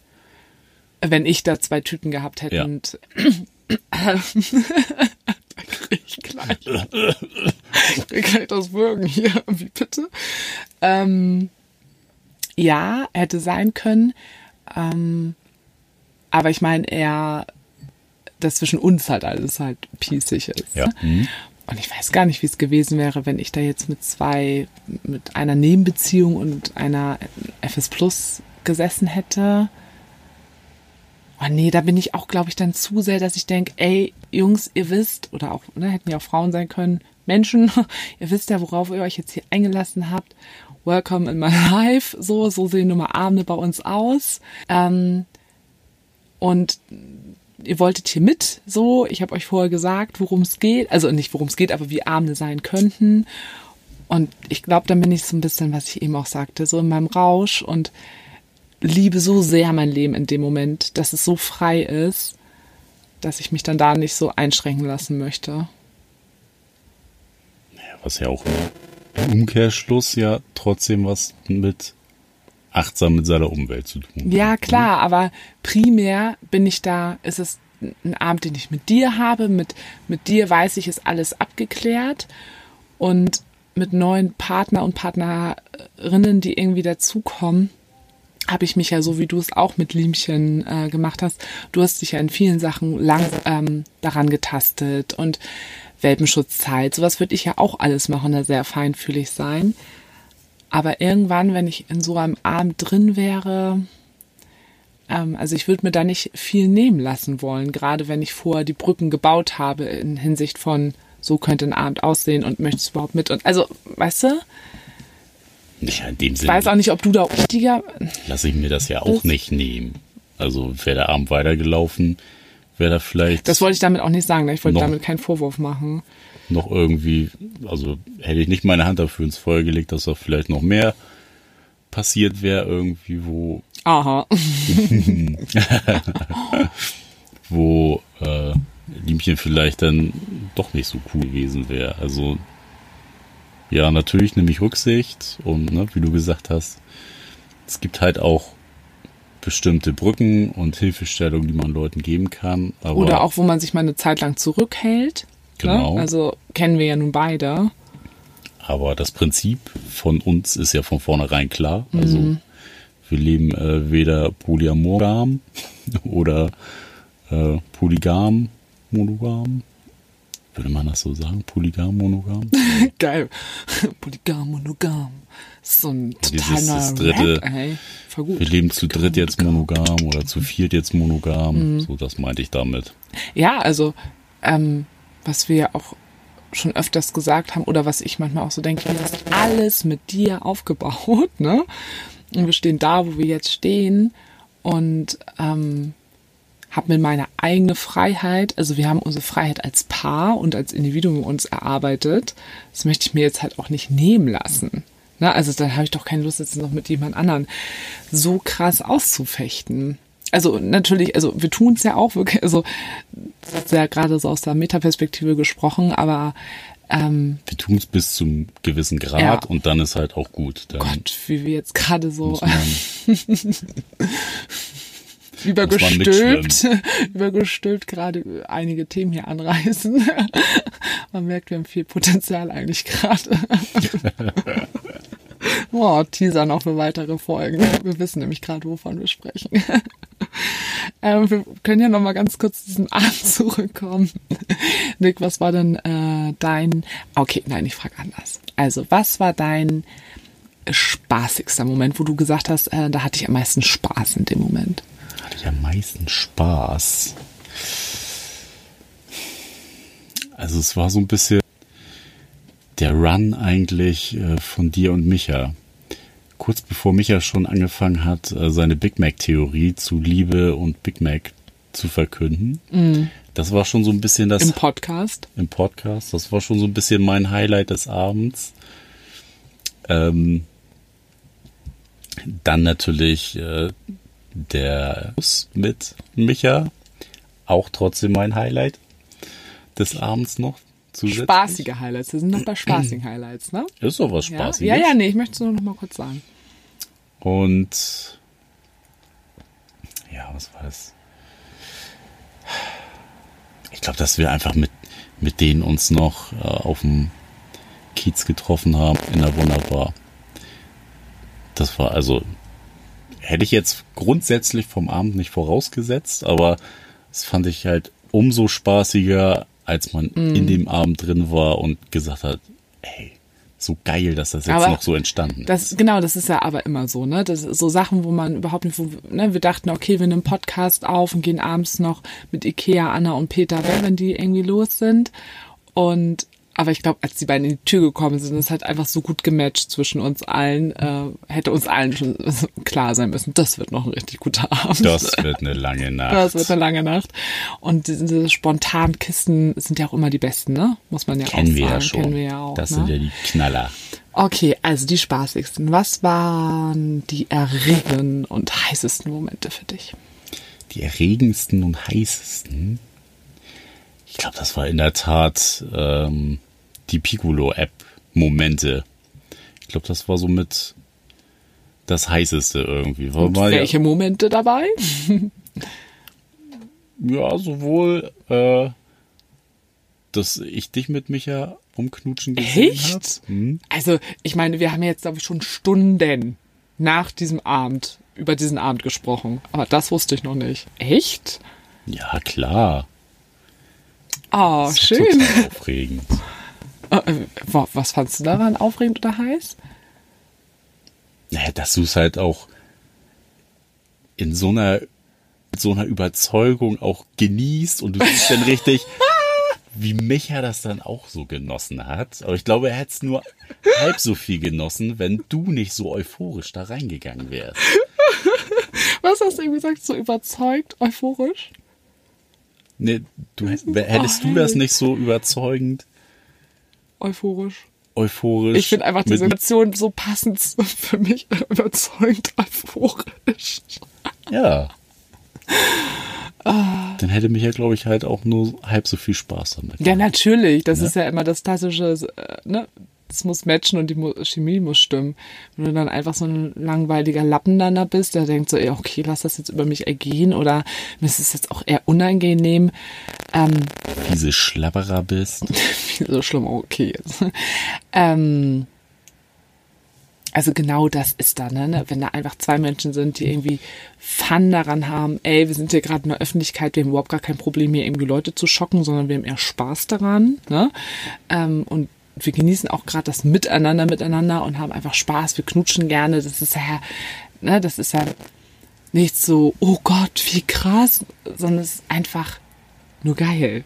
Speaker 1: Wenn ich da zwei Tüten gehabt hätte
Speaker 2: Ja.
Speaker 1: und (laughs) da krieg ich gleich, krieg gleich das Würgen hier. Wie bitte? Ähm, ja, hätte sein können. Ähm, aber ich meine eher, dass zwischen uns halt alles halt pießig ist.
Speaker 2: Ja.
Speaker 1: Ne?
Speaker 2: Mhm.
Speaker 1: Und ich weiß gar nicht, wie es gewesen wäre, wenn ich da jetzt mit zwei, mit einer Nebenbeziehung und einer FS Plus gesessen hätte. Oh nee, da bin ich auch, glaube ich, dann zu sehr, dass ich denke, ey, Jungs, ihr wisst, oder auch, ne, hätten ja auch Frauen sein können, Menschen, (laughs) ihr wisst ja, worauf ihr euch jetzt hier eingelassen habt. Welcome in my (laughs) life. So, so sehen nun mal Abende bei uns aus. Ähm, und ihr wolltet hier mit, so, ich habe euch vorher gesagt, worum es geht, also nicht worum es geht, aber wie Abende sein könnten. Und ich glaube, dann bin ich so ein bisschen, was ich eben auch sagte, so in meinem Rausch und liebe so sehr mein Leben in dem Moment, dass es so frei ist, dass ich mich dann da nicht so einschränken lassen möchte.
Speaker 2: Was ja auch im Umkehrschluss ja trotzdem was mit achtsam mit seiner Umwelt zu tun.
Speaker 1: Ja, klar, aber primär bin ich da, ist es ein Abend, den ich mit dir habe. Mit, mit dir weiß ich, ist alles abgeklärt. Und mit neuen Partner und Partnerinnen, die irgendwie dazukommen, habe ich mich ja so wie du es auch mit Liemchen äh, gemacht hast. Du hast dich ja in vielen Sachen lang ähm, daran getastet und Welpenschutzzeit. Sowas würde ich ja auch alles machen, da sehr feinfühlig sein. Aber irgendwann, wenn ich in so einem Abend drin wäre, ähm, also ich würde mir da nicht viel nehmen lassen wollen, gerade wenn ich vorher die Brücken gebaut habe in Hinsicht von, so könnte ein Abend aussehen und möchtest du überhaupt mit und also, weißt du,
Speaker 2: Ja, in dem
Speaker 1: ich weiß
Speaker 2: Sinne
Speaker 1: auch nicht, ob du da richtiger,
Speaker 2: lasse ich mir das ja auch nicht nehmen. Also wäre der Abend weitergelaufen, wäre da vielleicht
Speaker 1: das wollte ich damit auch nicht sagen, ne? ich wollte damit keinen Vorwurf machen.
Speaker 2: Noch irgendwie, also hätte ich nicht meine Hand dafür ins Feuer gelegt, dass da vielleicht noch mehr passiert wäre, irgendwie, wo,
Speaker 1: Aha. (laughs)
Speaker 2: wo äh, Liemchen vielleicht dann doch nicht so cool gewesen wäre. Also ja, natürlich nehme ich Rücksicht und ne, wie du gesagt hast, es gibt halt auch bestimmte Brücken und Hilfestellungen, die man Leuten geben kann.
Speaker 1: Oder auch, wo man sich mal eine Zeit lang zurückhält.
Speaker 2: Genau.
Speaker 1: Ne? Also kennen wir ja nun beide.
Speaker 2: Aber das Prinzip von uns ist ja von vornherein klar. Also
Speaker 1: Mhm.
Speaker 2: wir leben äh, weder polyamorgam (laughs) oder äh, polygam, monogam. Würde man das so sagen? Polygam, monogam? (laughs)
Speaker 1: Geil. (laughs) Polygam, monogam. So ein
Speaker 2: Dieses-
Speaker 1: total neuer
Speaker 2: das dritte-
Speaker 1: Rap, ey. Voll gut.
Speaker 2: Wir leben zu dritt jetzt monogam oder zu viert jetzt monogam.
Speaker 1: Mhm.
Speaker 2: So, das meinte ich damit.
Speaker 1: Ja, also, ähm, was wir ja auch schon öfters gesagt haben oder was ich manchmal auch so denke, das ist alles mit dir aufgebaut, ne? Und wir stehen da, wo wir jetzt stehen und ähm, habe mir meine eigene Freiheit, also wir haben unsere Freiheit als Paar und als Individuum uns erarbeitet. Das möchte ich mir jetzt halt auch nicht nehmen lassen. Ne? Also dann habe ich doch keine Lust, jetzt noch mit jemand anderen so krass auszufechten. Also natürlich, also wir tun es ja auch wirklich, also das ist ja gerade so aus der Metaperspektive gesprochen, aber ähm,
Speaker 2: Wir tun es bis zum gewissen Grad
Speaker 1: Ja.
Speaker 2: und dann ist halt auch gut. Dann
Speaker 1: Gott, wie wir jetzt gerade so (laughs) übergestülpt, (laughs) übergestülpt gerade einige Themen hier anreißen. (laughs) Man merkt, wir haben viel Potenzial eigentlich gerade. Boah, Teaser noch für weitere Folgen. Wir wissen nämlich gerade, wovon wir sprechen. (laughs) Ähm, wir können ja noch mal ganz kurz zu diesem (laughs) Abend zurückkommen. Nick, was war denn äh, dein... Okay, nein, ich frage anders. Also, was war dein spaßigster Moment, wo du gesagt hast, äh, da hatte ich am meisten Spaß in dem Moment?
Speaker 2: hatte ich am meisten Spaß. Also es war so ein bisschen der Run eigentlich äh, von dir und Micha. Kurz bevor Micha schon angefangen hat, äh, seine Big Mac-Theorie zu Liebe und Big Mac zu verkünden. Das war schon so ein bisschen das
Speaker 1: Im Podcast.
Speaker 2: im Podcast. Das war schon so ein bisschen mein Highlight des Abends. Ähm, dann natürlich äh, der Bus mit Micha. Auch trotzdem mein Highlight des Abends noch. Zusätzlich.
Speaker 1: Spaßige Highlights. Wir sind noch bei spaßigen Highlights, ne?
Speaker 2: Ist doch was
Speaker 1: Ja,
Speaker 2: Spaßiges.
Speaker 1: ja, ja, nee, ich möchte es nur noch mal kurz sagen.
Speaker 2: Und ja, was war das? Ich glaube, dass wir einfach mit, mit denen uns noch äh, auf dem Kiez getroffen haben in der Wunderbar. Das war also, hätte ich jetzt grundsätzlich vom Abend nicht vorausgesetzt, aber das fand ich halt umso spaßiger, als man
Speaker 1: Mhm.
Speaker 2: in dem Abend drin war und gesagt hat, ey, so geil, dass das jetzt
Speaker 1: Aber
Speaker 2: noch so entstanden ist.
Speaker 1: Das, genau, das ist ja aber immer so, ne? Das ist so Sachen, wo man überhaupt nicht, wo, ne? Wir dachten, okay, wir nehmen Podcast auf und gehen abends noch mit Ikea, Anna und Peter wenn die irgendwie los sind. Und aber ich glaube, als die beiden in die Tür gekommen sind, ist halt einfach so gut gematcht zwischen uns allen, äh, hätte uns allen schon (laughs) klar sein müssen, das wird noch ein richtig guter Abend.
Speaker 2: Das wird eine lange (laughs) Nacht.
Speaker 1: Das wird eine lange Nacht. Und diese spontanen Kisten sind ja auch immer die besten, ne? Muss man ja
Speaker 2: Kennen
Speaker 1: auch
Speaker 2: wir
Speaker 1: sagen.
Speaker 2: ja schon.
Speaker 1: Kennen wir ja auch.
Speaker 2: das
Speaker 1: ne?
Speaker 2: sind ja die Knaller.
Speaker 1: Okay, also die spaßigsten. Was waren die erregenden und heißesten Momente für dich?
Speaker 2: Die erregendsten und heißesten. Ich glaube, das war in der Tat ähm, die Piccolo-App-Momente. Ich glaube, das war somit das heißeste irgendwie. War
Speaker 1: Und
Speaker 2: mal
Speaker 1: welche Momente dabei?
Speaker 2: Ja, (laughs) ja, sowohl, äh, dass ich dich mit Micha umknutschen gesehen
Speaker 1: Echt?
Speaker 2: habe. Hm?
Speaker 1: Also, ich meine, wir haben jetzt, glaube ich, schon Stunden nach diesem Abend über diesen Abend gesprochen. Aber das wusste ich noch nicht. Echt?
Speaker 2: Ja, klar.
Speaker 1: Oh,
Speaker 2: Das ist
Speaker 1: schön.
Speaker 2: Aufregend.
Speaker 1: Äh, äh, wa- Was fandst du daran aufregend oder heiß?
Speaker 2: Naja, dass du es halt auch in so einer, so einer Überzeugung auch genießt und du siehst dann richtig, (laughs) wie Micha das dann auch so genossen hat. Aber ich glaube, er hätte es nur halb so viel genossen, wenn du nicht so euphorisch da reingegangen wärst. (laughs)
Speaker 1: Was hast du irgendwie gesagt? So überzeugt, euphorisch?
Speaker 2: Nee, du, hättest du das nicht so überzeugend,
Speaker 1: Euphorisch.
Speaker 2: euphorisch.
Speaker 1: Ich finde einfach die Situation so passend (laughs) für mich überzeugend euphorisch.
Speaker 2: Ja. Dann hätte mich ja, glaube ich, halt auch nur halb so viel Spaß damit.
Speaker 1: Ja, natürlich. Das ist ja immer das klassische, äh, ne? Das muss matchen und die Chemie muss stimmen. Wenn du dann einfach so ein langweiliger Lappen dann da bist, der denkt so, ey, okay, lass das jetzt über mich ergehen oder mir ist es jetzt auch eher unangenehm. Ähm,
Speaker 2: Diese Schlabberer bist. (laughs)
Speaker 1: so schlimm, okay. Ähm, also genau das ist da, ne? Wenn da einfach zwei Menschen sind, die irgendwie Fun daran haben, ey, wir sind hier gerade in der Öffentlichkeit, wir haben überhaupt gar kein Problem, hier irgendwie Leute zu schocken, sondern wir haben eher Spaß daran, ne? Ähm, und wir genießen auch gerade das Miteinander miteinander und haben einfach Spaß, wir knutschen gerne, das ist ja, ne, das ist ja nicht so, oh Gott, wie krass, sondern es ist einfach nur geil.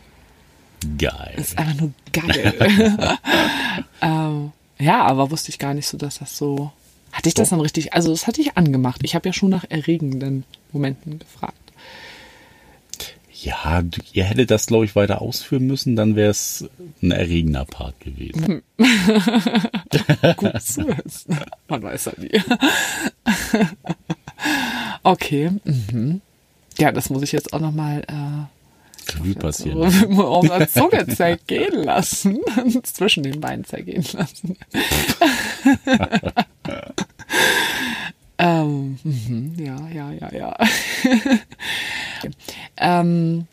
Speaker 2: Geil.
Speaker 1: Das ist einfach nur geil. (laughs) ähm, ja, aber wusste ich gar nicht so, dass das so. Hatte ich das dann richtig? Also, das hatte ich angemacht. Ich habe ja schon nach erregenden Momenten gefragt.
Speaker 2: Ja, ihr hättet das, glaube ich, weiter ausführen müssen, dann wäre es ein erregender Part gewesen. (laughs)
Speaker 1: Gut zu wissen. Man weiß ja nie. okay. Mhm. Ja, das muss ich jetzt auch nochmal äh,
Speaker 2: Revue passieren.
Speaker 1: auf der (laughs) Zunge zergehen lassen. (laughs) Zwischen den Beinen zergehen lassen. Ähm, mhm, ja, ja, ja, (laughs) ja. ähm,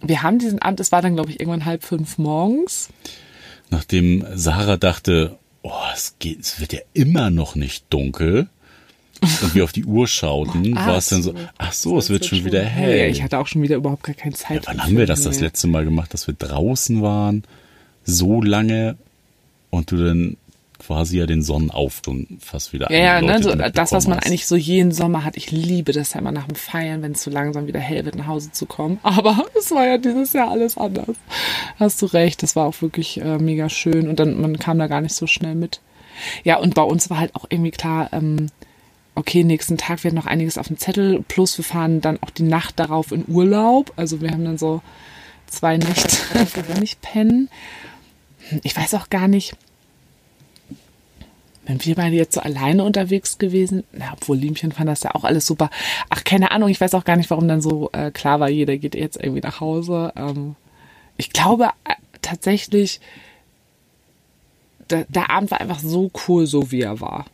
Speaker 1: wir haben diesen Abend, es war dann, glaube ich, irgendwann halb fünf morgens.
Speaker 2: Nachdem Sarah dachte, oh, es, geht, es wird ja immer noch nicht dunkel. Und wir auf die Uhr schauten, (laughs)
Speaker 1: Ah,
Speaker 2: war es dann so, ach so, es wird schon wieder hell.
Speaker 1: Ich hatte auch schon wieder überhaupt gar keine Zeit.
Speaker 2: Ja, wann haben wir das das
Speaker 1: mehr.
Speaker 2: letzte Mal gemacht, dass wir draußen waren, so lange und du dann quasi ja den Sonnenaufgang fast wieder
Speaker 1: Ja, ja, ne, so, das, was man
Speaker 2: hast.
Speaker 1: eigentlich so jeden Sommer hat. Ich liebe das ja immer nach dem Feiern, wenn es so langsam wieder hell wird, nach Hause zu kommen. (laughs) Aber es war ja dieses Jahr alles anders. Hast du recht, das war auch wirklich äh, mega schön und dann man kam da gar nicht so schnell mit. Ja, und bei uns war halt auch irgendwie klar, ähm, okay, nächsten Tag wird noch einiges auf dem Zettel, plus wir fahren dann auch die Nacht darauf in Urlaub. Also wir haben dann so zwei Nächte, (laughs) wo wir nicht pennen. Ich weiß auch gar nicht, wenn wir beide jetzt so alleine unterwegs gewesen, na, obwohl Liemchen fand das ja auch alles super. Ach, keine Ahnung, ich weiß auch gar nicht, warum dann so äh, klar war, jeder geht jetzt irgendwie nach Hause. Ähm, ich glaube äh, tatsächlich, der, der Abend war einfach so cool, so wie er war.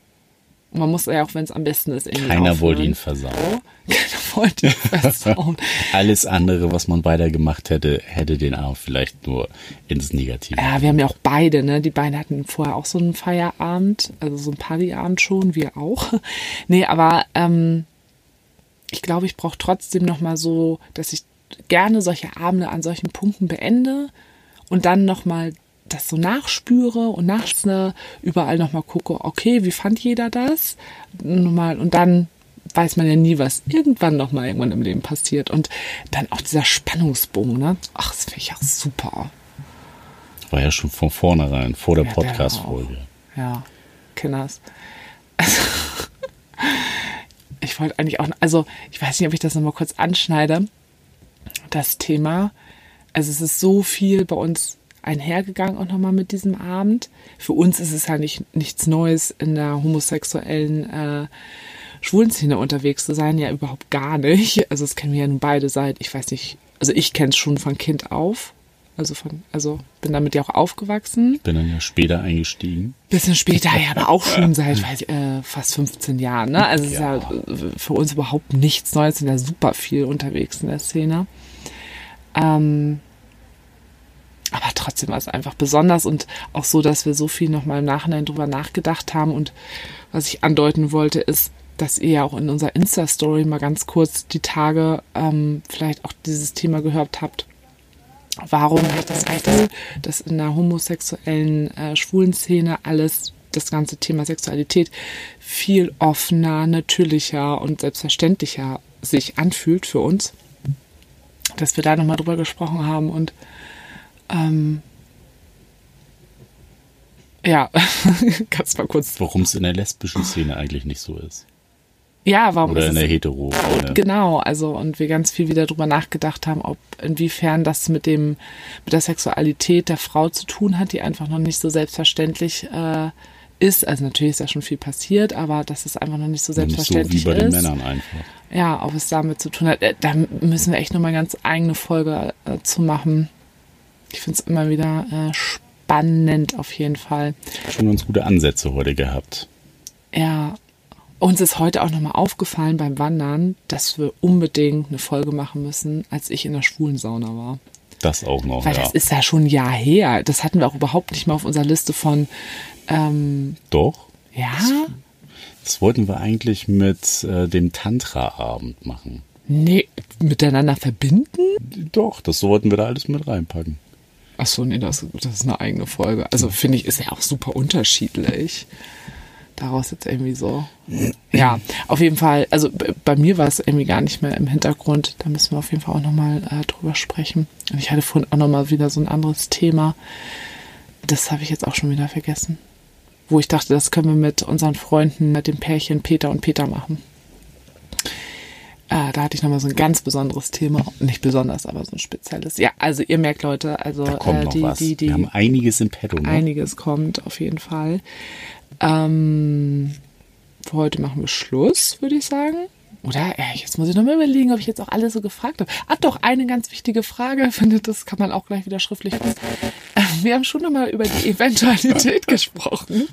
Speaker 1: Und man muss ja auch, wenn es am besten ist, irgendwie
Speaker 2: Keiner
Speaker 1: aufhören.
Speaker 2: wollte ihn versauen. (laughs)
Speaker 1: Keiner wollte ihn (laughs) versauen.
Speaker 2: Alles andere, was man weiter gemacht hätte, hätte den Abend vielleicht nur ins Negative.
Speaker 1: Ja, wir haben ja auch beide, ne? Die beiden hatten vorher auch so einen Feierabend, also so einen Partyabend schon, wir auch. (laughs) Nee, aber ähm, ich glaube, ich brauche trotzdem nochmal so, dass ich gerne solche Abende an solchen Punkten beende und dann nochmal das so nachspüre und nachts ne, überall nochmal gucke, okay, wie fand jeder das? Nochmal, und dann weiß man ja nie, was irgendwann nochmal irgendwann im Leben passiert. Und dann auch dieser Spannungsbogen, ne? Ach, das finde ich auch super.
Speaker 2: War ja schon von vornherein, vor der
Speaker 1: Ja,
Speaker 2: Podcast-Folge.
Speaker 1: Ja, Kinders. Also, (laughs) ich wollte eigentlich auch, also ich weiß nicht, ob ich das nochmal kurz anschneide, das Thema. Also es ist so viel bei uns einhergegangen auch nochmal mit diesem Abend. Für uns ist es ja nicht, nichts Neues in der homosexuellen äh, Schwulenszene unterwegs zu sein, ja überhaupt gar nicht. Also das kennen wir ja nun beide seit, ich weiß nicht, also ich kenne es schon von Kind auf. Also von, also bin damit ja auch aufgewachsen.
Speaker 2: Bin dann ja später eingestiegen.
Speaker 1: Bisschen später, ja, aber auch (laughs) schon seit weiß ich, äh, fast 15 Jahren. Ne? Also es ist
Speaker 2: Ja.
Speaker 1: ja äh, für uns überhaupt nichts Neues, sind ja super viel unterwegs in der Szene. Ähm, aber trotzdem war es einfach besonders und auch so, dass wir so viel nochmal im Nachhinein drüber nachgedacht haben. Und was ich andeuten wollte, ist, dass ihr ja auch in unserer Insta-Story mal ganz kurz die Tage ähm, vielleicht auch dieses Thema gehört habt. Warum ich das Gefühl, dass in der homosexuellen äh, schwulen Szene alles, das ganze Thema Sexualität viel offener, natürlicher und selbstverständlicher sich anfühlt für uns? Dass wir da nochmal drüber gesprochen haben und ähm, ja, (laughs) kannst mal kurz.
Speaker 2: Warum es in der lesbischen Szene eigentlich nicht so ist.
Speaker 1: Ja, warum
Speaker 2: Oder
Speaker 1: ist
Speaker 2: in der hetero -Szene.
Speaker 1: Genau, also und wir ganz viel wieder drüber nachgedacht haben, ob inwiefern das mit dem mit der Sexualität der Frau zu tun hat, die einfach noch nicht so selbstverständlich äh, ist. Also natürlich ist ja schon viel passiert, aber dass es einfach noch nicht so
Speaker 2: Nicht so wie
Speaker 1: selbstverständlich
Speaker 2: bei den
Speaker 1: ist.
Speaker 2: Männern einfach.
Speaker 1: Ja, ob es damit zu tun hat. Äh, Da müssen wir echt nochmal ganz eigene Folge äh, zu machen. Ich finde es immer wieder äh, spannend auf jeden Fall.
Speaker 2: Schon ganz gute Ansätze heute gehabt.
Speaker 1: Ja, uns ist heute auch nochmal aufgefallen beim Wandern, dass wir unbedingt eine Folge machen müssen, als ich in der schwulen Sauna war.
Speaker 2: Das auch noch,
Speaker 1: Weil
Speaker 2: ja.
Speaker 1: das ist ja schon ein Jahr her. Das hatten wir auch überhaupt nicht mal auf unserer Liste von, ähm,
Speaker 2: Doch.
Speaker 1: ja,
Speaker 2: Das wollten wir eigentlich mit äh, dem Tantra-Abend machen.
Speaker 1: nee, miteinander verbinden?
Speaker 2: Doch, das wollten wir da alles mit reinpacken.
Speaker 1: Ach so, nee, das, das ist eine eigene Folge. Also finde ich, ist ja auch super unterschiedlich. Daraus jetzt irgendwie so. Ja, auf jeden Fall. Also bei mir war es irgendwie gar nicht mehr im Hintergrund. Da müssen wir auf jeden Fall auch nochmal äh, drüber sprechen. Und ich hatte vorhin auch nochmal wieder so ein anderes Thema. Das habe ich jetzt auch schon wieder vergessen. Wo ich dachte, das können wir mit unseren Freunden, mit dem Pärchen Peter und Peter machen. Äh, da hatte ich nochmal so ein ganz besonderes Thema. Nicht besonders, aber so ein spezielles. Ja, also ihr merkt, Leute, also
Speaker 2: Da kommt
Speaker 1: äh,
Speaker 2: noch
Speaker 1: die,
Speaker 2: was.
Speaker 1: die, die,
Speaker 2: wir haben einiges im Petto. Ne?
Speaker 1: Einiges kommt auf jeden Fall. Ähm, für heute machen wir Schluss, würde ich sagen. Oder? Ja, jetzt muss ich noch mal überlegen, ob ich jetzt auch alles so gefragt habe. Ah, doch, eine ganz wichtige Frage. (laughs) Ich finde, das kann man auch gleich wieder schriftlich. Äh, Wir haben schon noch mal über die Eventualität (laughs) gesprochen.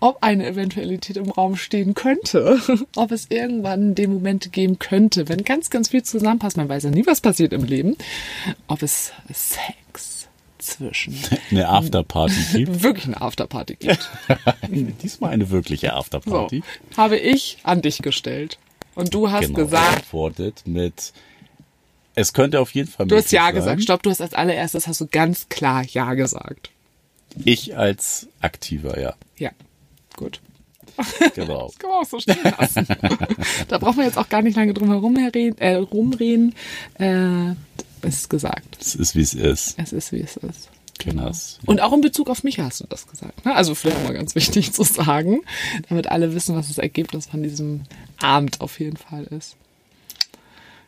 Speaker 1: Ob eine Eventualität im Raum stehen könnte. Ob es irgendwann den Moment geben könnte, wenn ganz, ganz viel zusammenpasst. Man weiß ja nie, was passiert im Leben. Ob es Sex zwischen
Speaker 2: Eine Afterparty gibt.
Speaker 1: wirklich eine Afterparty gibt. (laughs)
Speaker 2: Diesmal eine wirkliche
Speaker 1: So,
Speaker 2: Afterparty.
Speaker 1: habe ich an dich gestellt. Und du hast
Speaker 2: Genau,
Speaker 1: gesagt,
Speaker 2: geantwortet mit es könnte auf jeden Fall
Speaker 1: du hast Ja
Speaker 2: sein.
Speaker 1: gesagt. Stopp, du hast als allererstes hast du ganz klar Ja gesagt.
Speaker 2: Ich als Aktiver, ja.
Speaker 1: Ja, gut.
Speaker 2: Genau. (laughs)
Speaker 1: Das kann man auch so stehen lassen. (laughs) da braucht man jetzt auch gar nicht lange drum herum herreden, äh, rumreden. Äh, es ist gesagt.
Speaker 2: Es ist, wie es ist.
Speaker 1: Es ist, wie es ist.
Speaker 2: Genau.
Speaker 1: Und auch in Bezug auf mich hast du das gesagt. Ne? Also vielleicht mal ganz wichtig (laughs) zu sagen, damit alle wissen, was das Ergebnis von diesem Abend auf jeden Fall ist.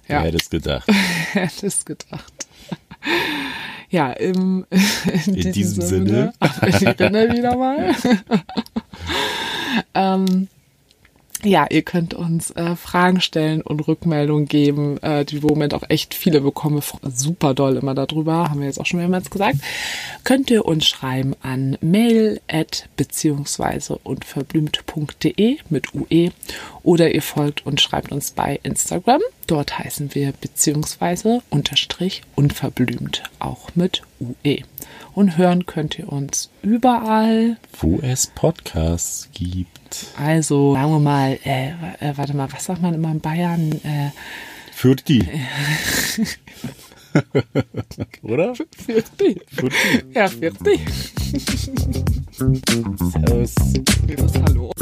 Speaker 2: Ja. Wer hätte es gedacht? (laughs)
Speaker 1: hätte es gedacht. Ja, im,
Speaker 2: in, in diesem, Sinne.
Speaker 1: Sinne. (laughs) Ich renne wieder mal. (laughs) ähm, ja, ihr könnt uns äh, Fragen stellen und Rückmeldungen geben, äh, die im Moment auch echt viele bekommen. Super doll immer darüber, haben wir jetzt auch schon mehrmals gesagt. Könnt ihr uns schreiben an mail at beziehungsweise unverblümt.de mit UE oder ihr folgt und schreibt uns bei Instagram. Dort heißen wir beziehungsweise unterstrich unverblümt, auch mit UE. Und hören könnt ihr uns überall,
Speaker 2: wo es Podcasts gibt.
Speaker 1: Also, sagen wir mal, äh, äh, warte mal, was sagt man immer in Bayern? Äh,
Speaker 2: Für die. (laughs) (laughs) Oder?
Speaker 1: Für die.
Speaker 2: Für die.
Speaker 1: Ja, für die.
Speaker 2: Servus.
Speaker 1: Hallo.